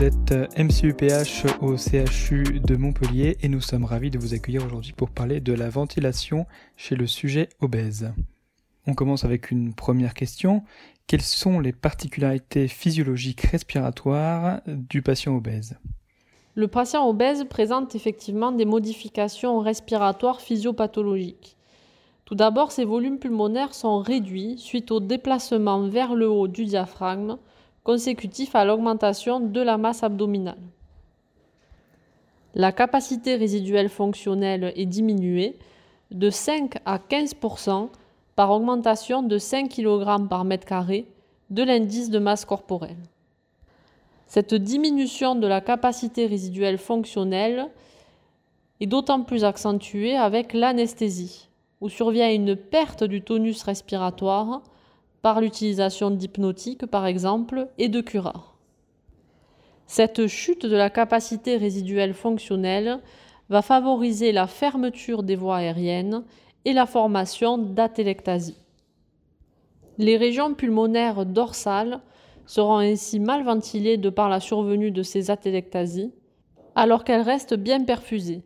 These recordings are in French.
Vous êtes MCUPH au CHU de Montpellier et nous sommes ravis de vous accueillir aujourd'hui pour parler de la ventilation chez le sujet obèse. On commence avec une première question. Quelles sont les particularités physiologiques respiratoires du patient obèse? Le patient obèse présente effectivement des modifications respiratoires physiopathologiques. Tout d'abord, ses volumes pulmonaires sont réduits suite au déplacement vers le haut du diaphragme consécutif à l'augmentation de la masse abdominale. La capacité résiduelle fonctionnelle est diminuée de 5 à 15% par augmentation de 5 kg par mètre carré de l'indice de masse corporelle. Cette diminution de la capacité résiduelle fonctionnelle est d'autant plus accentuée avec l'anesthésie où survient une perte du tonus respiratoire par l'utilisation d'hypnotiques par exemple et de curares. Cette chute de la capacité résiduelle fonctionnelle va favoriser la fermeture des voies aériennes et la formation d'atélectasie. Les régions pulmonaires dorsales seront ainsi mal ventilées de par la survenue de ces atélectasies, alors qu'elles restent bien perfusées,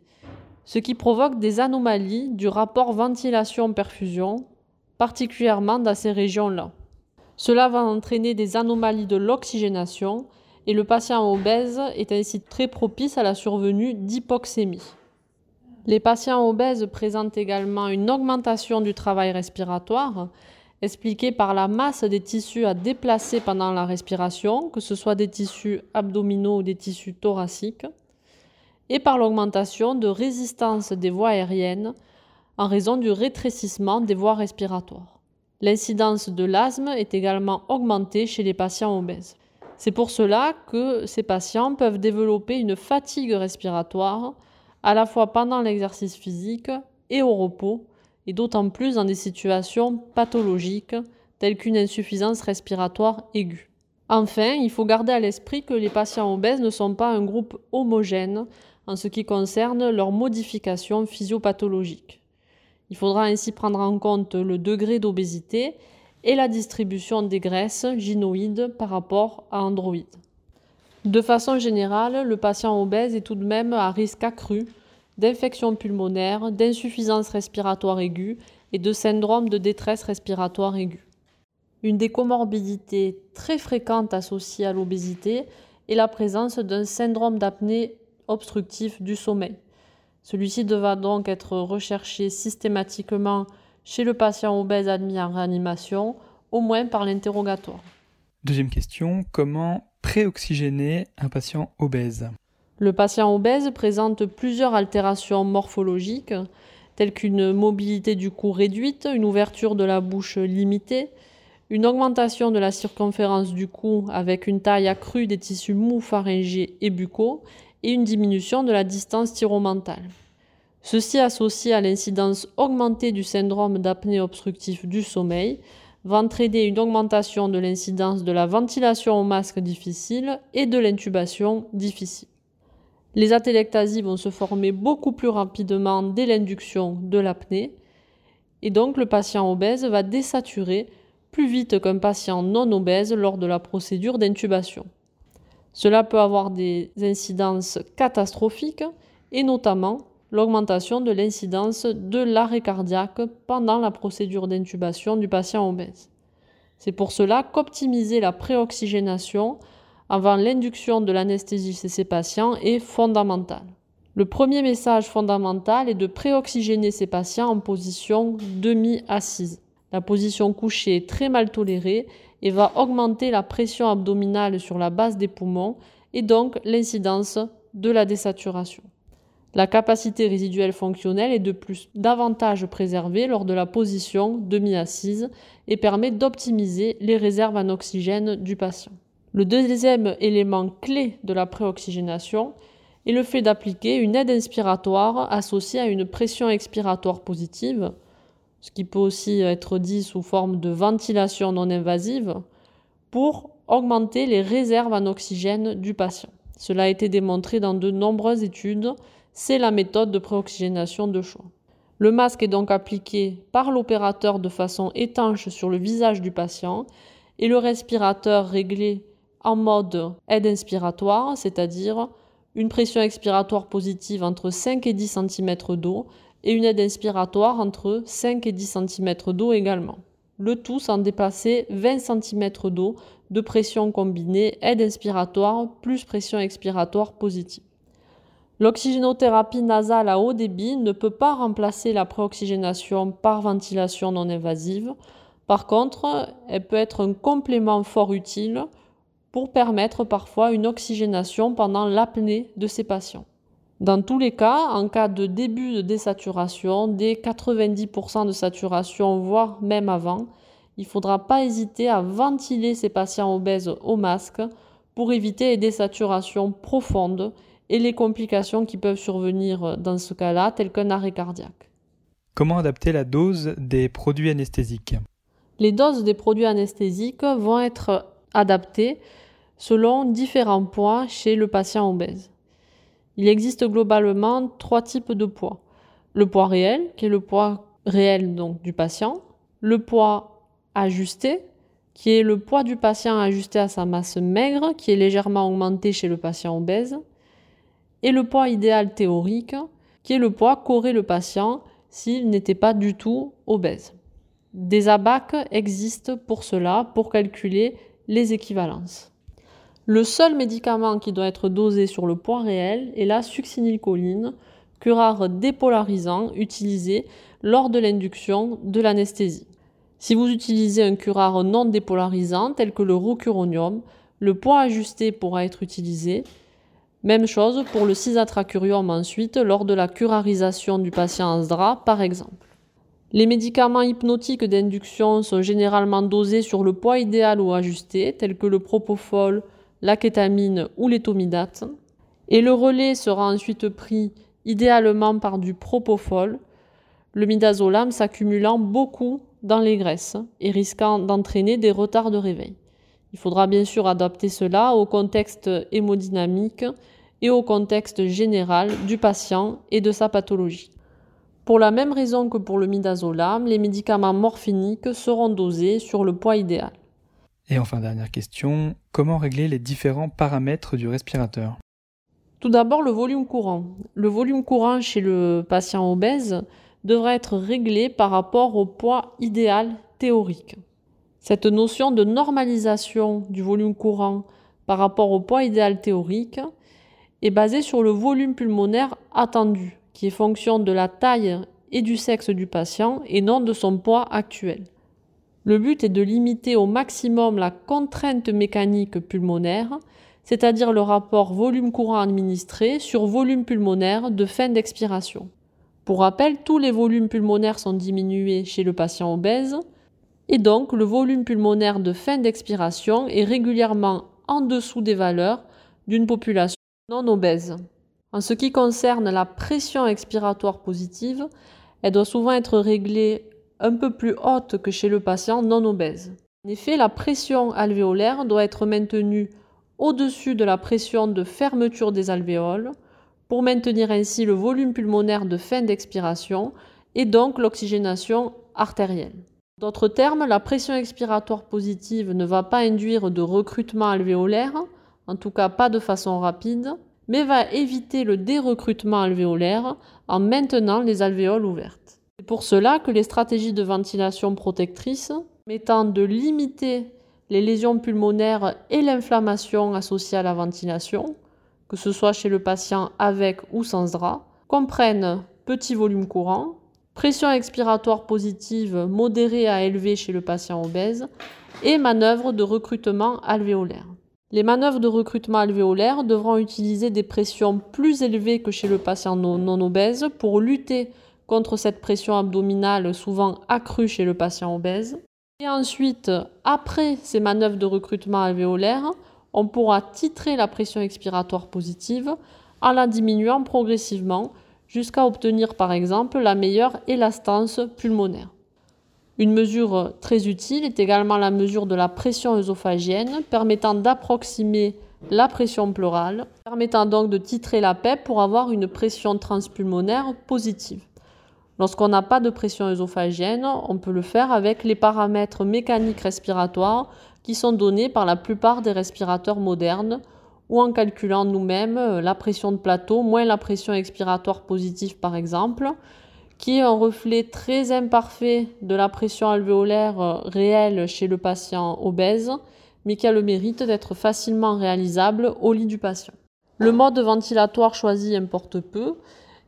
ce qui provoque des anomalies du rapport ventilation-perfusion, particulièrement dans ces régions-là. Cela va entraîner des anomalies de l'oxygénation et le patient obèse est ainsi très propice à la survenue d'hypoxémie. Les patients obèses présentent également une augmentation du travail respiratoire, expliquée par la masse des tissus à déplacer pendant la respiration, que ce soit des tissus abdominaux ou des tissus thoraciques et par l'augmentation de résistance des voies aériennes en raison du rétrécissement des voies respiratoires. L'incidence de l'asthme est également augmentée chez les patients obèses. C'est pour cela que ces patients peuvent développer une fatigue respiratoire à la fois pendant l'exercice physique et au repos, et d'autant plus dans des situations pathologiques telles qu'une insuffisance respiratoire aiguë. Enfin, il faut garder à l'esprit que les patients obèses ne sont pas un groupe homogène en ce qui concerne leurs modifications physiopathologiques. Il faudra ainsi prendre en compte le degré d'obésité et la distribution des graisses gynoïdes par rapport à androïdes. De façon générale, le patient obèse est tout de même à risque accru d'infection pulmonaire, d'insuffisance respiratoire aiguë et de syndrome de détresse respiratoire aiguë. Une des comorbidités très fréquentes associées à l'obésité est la présence d'un syndrome d'apnée obstructif du sommeil. Celui-ci devra donc être recherché systématiquement chez le patient obèse admis en réanimation, au moins par l'interrogatoire. Deuxième question, comment préoxygéner un patient obèse? Le patient obèse présente plusieurs altérations morphologiques, telles qu'une mobilité du cou réduite, une ouverture de la bouche limitée, une augmentation de la circonférence du cou avec une taille accrue des tissus mous pharyngés et buccaux et une diminution de la distance thyromentale. Ceci associé à l'incidence augmentée du syndrome d'apnée obstructif du sommeil va entraîner une augmentation de l'incidence de la ventilation au masque difficile et de l'intubation difficile. Les atélectasies vont se former beaucoup plus rapidement dès l'induction de l'apnée et donc le patient obèse va désaturer plus vite qu'un patient non obèse lors de la procédure d'intubation. Cela peut avoir des incidences catastrophiques et notamment l'augmentation de l'incidence de l'arrêt cardiaque pendant la procédure d'intubation du patient obèse. C'est pour cela qu'optimiser la préoxygénation avant l'induction de l'anesthésie chez ces patients est fondamental. Le premier message fondamental est de préoxygéner ces patients en position demi-assise. La position couchée est très mal tolérée et va augmenter la pression abdominale sur la base des poumons et donc l'incidence de la désaturation. La capacité résiduelle fonctionnelle est de plus davantage préservée lors de la position demi-assise et permet d'optimiser les réserves en oxygène du patient. Le deuxième élément clé de la préoxygénation est le fait d'appliquer une aide inspiratoire associée à une pression expiratoire positive, ce qui peut aussi être dit sous forme de ventilation non invasive, pour augmenter les réserves en oxygène du patient. Cela a été démontré dans de nombreuses études, c'est la méthode de préoxygénation de choix. Le masque est donc appliqué par l'opérateur de façon étanche sur le visage du patient et le respirateur réglé en mode aide inspiratoire, c'est-à-dire une pression expiratoire positive entre 5 et 10 cm d'eau et une aide inspiratoire entre 5 et 10 cm d'eau également. Le tout sans dépasser 20 cm d'eau de pression combinée aide inspiratoire plus pression expiratoire positive. L'oxygénothérapie nasale à haut débit ne peut pas remplacer la préoxygénation par ventilation non invasive. Par contre, elle peut être un complément fort utile pour permettre parfois une oxygénation pendant l'apnée de ces patients. Dans tous les cas, en cas de début de désaturation, dès 90% de saturation, voire même avant, il ne faudra pas hésiter à ventiler ces patients obèses au masque pour éviter les désaturations profondes et les complications qui peuvent survenir dans ce cas-là, telles qu'un arrêt cardiaque. Comment adapter la dose des produits anesthésiques? Les doses des produits anesthésiques vont être adaptées selon différents poids chez le patient obèse. Il existe globalement trois types de poids. Le poids réel, qui est le poids réel du patient, le poids ajusté, qui est le poids du patient ajusté à sa masse maigre, qui est légèrement augmenté chez le patient obèse, et le poids idéal théorique, qui est le poids qu'aurait le patient s'il n'était pas du tout obèse. Des ABAC existent pour cela, pour calculer les équivalences. Le seul médicament qui doit être dosé sur le poids réel est la succinylcholine, curare dépolarisant utilisé lors de l'induction de l'anesthésie. Si vous utilisez un curare non dépolarisant tel que le rocuronium, le poids ajusté pourra être utilisé même chose pour le cisatracurium ensuite lors de la curarisation du patient en SDRA par exemple. Les médicaments hypnotiques d'induction sont généralement dosés sur le poids idéal ou ajusté, tels que le propofol, la kétamine ou l'étomidate. Et le relais sera ensuite pris idéalement par du propofol, le midazolam s'accumulant beaucoup dans les graisses et risquant d'entraîner des retards de réveil. Il faudra bien sûr adapter cela au contexte hémodynamique et au contexte général du patient et de sa pathologie. Pour la même raison que pour le midazolam, les médicaments morphiniques seront dosés sur le poids idéal. Et enfin, dernière question, comment régler les différents paramètres du respirateur? Tout d'abord, le volume courant. Le volume courant chez le patient obèse devra être réglé par rapport au poids idéal théorique. Cette notion de normalisation du volume courant par rapport au poids idéal théorique est basé sur le volume pulmonaire attendu, qui est fonction de la taille et du sexe du patient et non de son poids actuel. Le but est de limiter au maximum la contrainte mécanique pulmonaire, c'est-à-dire le rapport volume courant administré sur volume pulmonaire de fin d'expiration. Pour rappel, tous les volumes pulmonaires sont diminués chez le patient obèse, et donc le volume pulmonaire de fin d'expiration est régulièrement en dessous des valeurs d'une population non obèse. En ce qui concerne la pression expiratoire positive, elle doit souvent être réglée un peu plus haute que chez le patient non obèse. En effet, la pression alvéolaire doit être maintenue au-dessus de la pression de fermeture des alvéoles pour maintenir ainsi le volume pulmonaire de fin d'expiration et donc l'oxygénation artérielle. D'autres termes, la pression expiratoire positive ne va pas induire de recrutement alvéolaire, en tout cas pas de façon rapide, mais va éviter le dérecrutement alvéolaire en maintenant les alvéoles ouvertes. C'est pour cela que les stratégies de ventilation protectrice, mettant de limiter les lésions pulmonaires et l'inflammation associée à la ventilation, que ce soit chez le patient avec ou sans drap, comprennent petit volume courant, pression expiratoire positive modérée à élevée chez le patient obèse et manœuvre de recrutement alvéolaire. Les manœuvres de recrutement alvéolaire devront utiliser des pressions plus élevées que chez le patient non, obèse pour lutter contre cette pression abdominale souvent accrue chez le patient obèse. Et ensuite, après ces manœuvres de recrutement alvéolaire, on pourra titrer la pression expiratoire positive en la diminuant progressivement jusqu'à obtenir par exemple la meilleure élastance pulmonaire. Une mesure très utile est également la mesure de la pression œsophagienne, permettant d'approximer la pression pleurale, permettant donc de titrer la PEP pour avoir une pression transpulmonaire positive. Lorsqu'on n'a pas de pression œsophagienne, on peut le faire avec les paramètres mécaniques respiratoires qui sont donnés par la plupart des respirateurs modernes ou en calculant nous-mêmes euh, la pression de plateau moins la pression expiratoire positive par exemple, qui est un reflet très imparfait de la pression alvéolaire euh, réelle chez le patient obèse, mais qui a le mérite d'être facilement réalisable au lit du patient. Le mode ventilatoire choisi importe peu,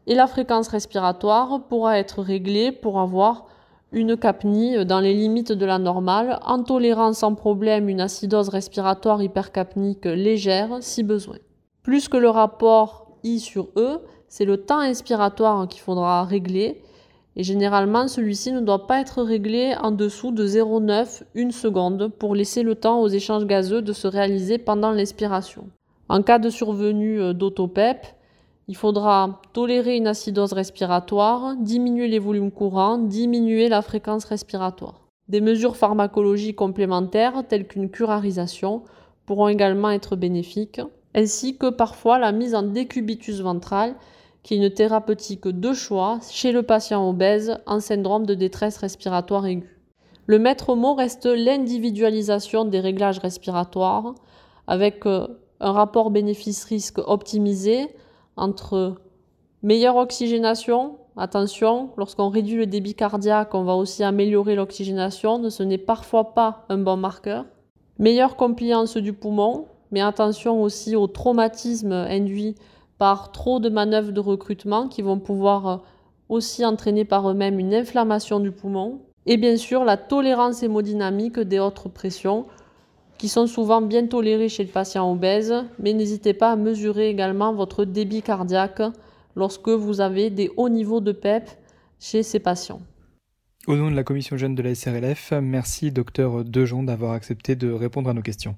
et la fréquence respiratoire pourra être réglée pour avoir une capnie dans les limites de la normale, en tolérant sans problème une acidose respiratoire hypercapnique légère si besoin. Plus que le rapport I sur E, c'est le temps inspiratoire qu'il faudra régler, et généralement celui-ci ne doit pas être réglé en dessous de 0,9 une seconde pour laisser le temps aux échanges gazeux de se réaliser pendant l'expiration. En cas de survenue d'autopep, il faudra tolérer une acidose respiratoire, diminuer les volumes courants, diminuer la fréquence respiratoire. Des mesures pharmacologiques complémentaires telles qu'une curarisation pourront également être bénéfiques, ainsi que parfois la mise en décubitus ventral, qui est une thérapeutique de choix chez le patient obèse en syndrome de détresse respiratoire aiguë. Le maître mot reste l'individualisation des réglages respiratoires avec euh, un rapport bénéfice-risque optimisé, entre meilleure oxygénation, attention, lorsqu'on réduit le débit cardiaque, on va aussi améliorer l'oxygénation, ce n'est parfois pas un bon marqueur. Meilleure compliance du poumon, mais attention aussi au traumatisme induit par trop de manœuvres de recrutement qui vont pouvoir euh, aussi entraîner par eux-mêmes une inflammation du poumon. Et bien sûr, la tolérance hémodynamique des hautes pressions, qui sont souvent bien tolérés chez le patient obèse, mais n'hésitez pas à mesurer également votre débit cardiaque lorsque vous avez des hauts niveaux de PEP chez ces patients. Au nom de la commission jeune de la SRLF, merci docteur Dejon d'avoir accepté de répondre à nos questions.